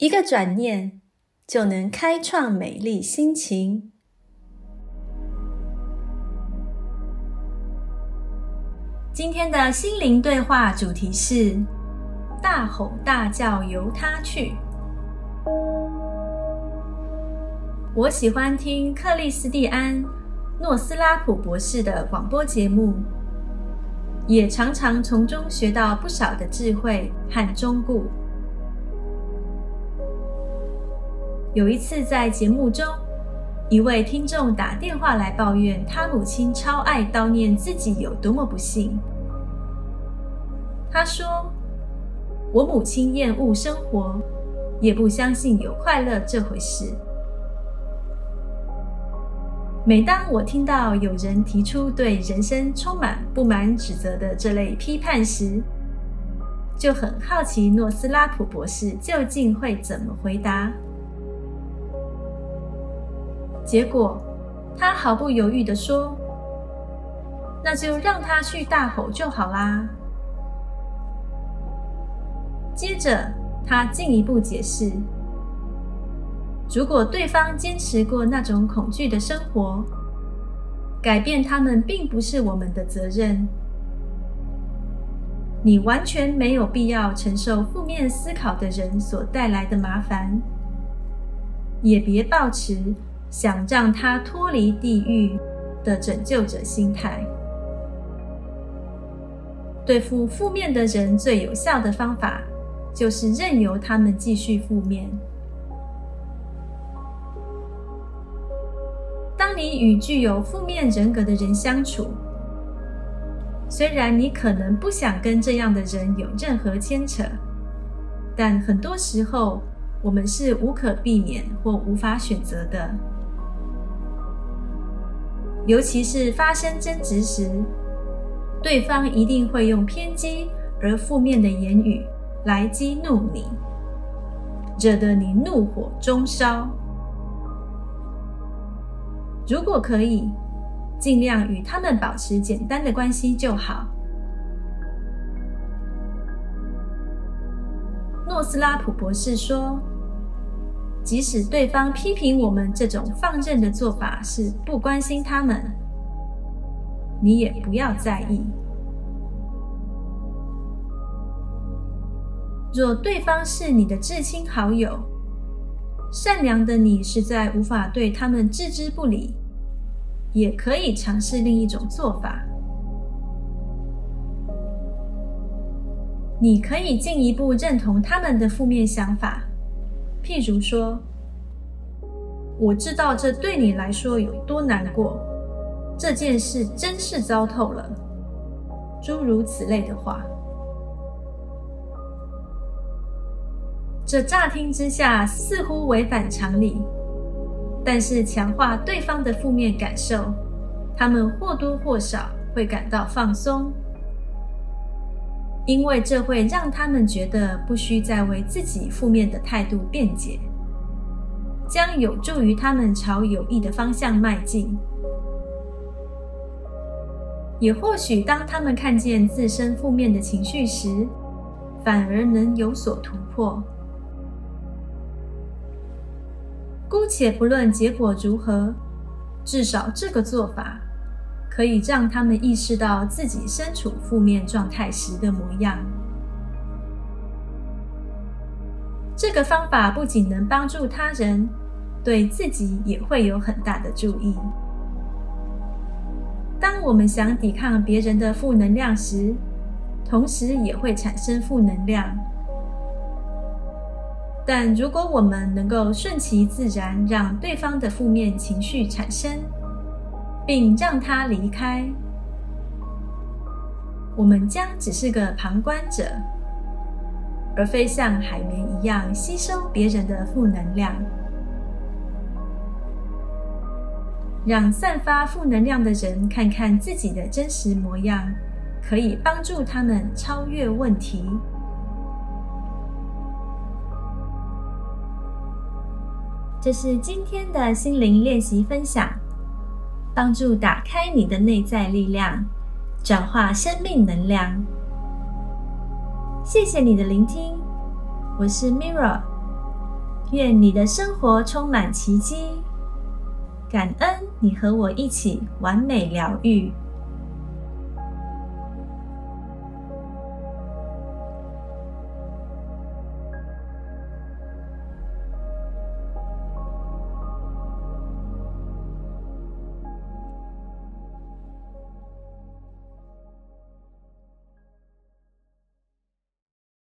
一个转念就能开创美丽心情。今天的心灵对话主题是：大吼大叫，由他去。我喜欢听克里斯蒂安。诺斯拉普博士的广播节目，也常常从中学到不少的智慧和忠固。有一次在节目中，一位听众打电话来抱怨，他母亲超爱叨念自己有多么不幸。他说：“我母亲厌恶生活，也不相信有快乐这回事。”每当我听到有人提出对人生充满不满、指责的这类批判时，就很好奇诺斯拉普博士究竟会怎么回答。结果，他毫不犹豫地说：“那就让他去大吼就好啦。”接着，他进一步解释。如果对方坚持过那种恐惧的生活，改变他们并不是我们的责任。你完全没有必要承受负面思考的人所带来的麻烦，也别抱持想让他脱离地狱的拯救者心态。对付负面的人最有效的方法，就是任由他们继续负面。当你与具有负面人格的人相处，虽然你可能不想跟这样的人有任何牵扯，但很多时候我们是无可避免或无法选择的。尤其是发生争执时，对方一定会用偏激而负面的言语来激怒你，惹得你怒火中烧。如果可以，尽量与他们保持简单的关系就好。诺斯拉普博士说：“即使对方批评我们这种放任的做法是不关心他们，你也不要在意。若对方是你的至亲好友，善良的你实在无法对他们置之不理。”也可以尝试另一种做法。你可以进一步认同他们的负面想法，譬如说：“我知道这对你来说有多难过，这件事真是糟透了。”诸如此类的话。这乍听之下似乎违反常理。但是强化对方的负面感受，他们或多或少会感到放松，因为这会让他们觉得不需再为自己负面的态度辩解，将有助于他们朝有益的方向迈进。也或许当他们看见自身负面的情绪时，反而能有所突破。姑且不论结果如何，至少这个做法可以让他们意识到自己身处负面状态时的模样。这个方法不仅能帮助他人，对自己也会有很大的注意。当我们想抵抗别人的负能量时，同时也会产生负能量。但如果我们能够顺其自然，让对方的负面情绪产生，并让他离开，我们将只是个旁观者，而非像海绵一样吸收别人的负能量。让散发负能量的人看看自己的真实模样，可以帮助他们超越问题。这是今天的心灵练习分享，帮助打开你的内在力量，转化生命能量。谢谢你的聆听，我是 Mirror，愿你的生活充满奇迹。感恩你和我一起完美疗愈。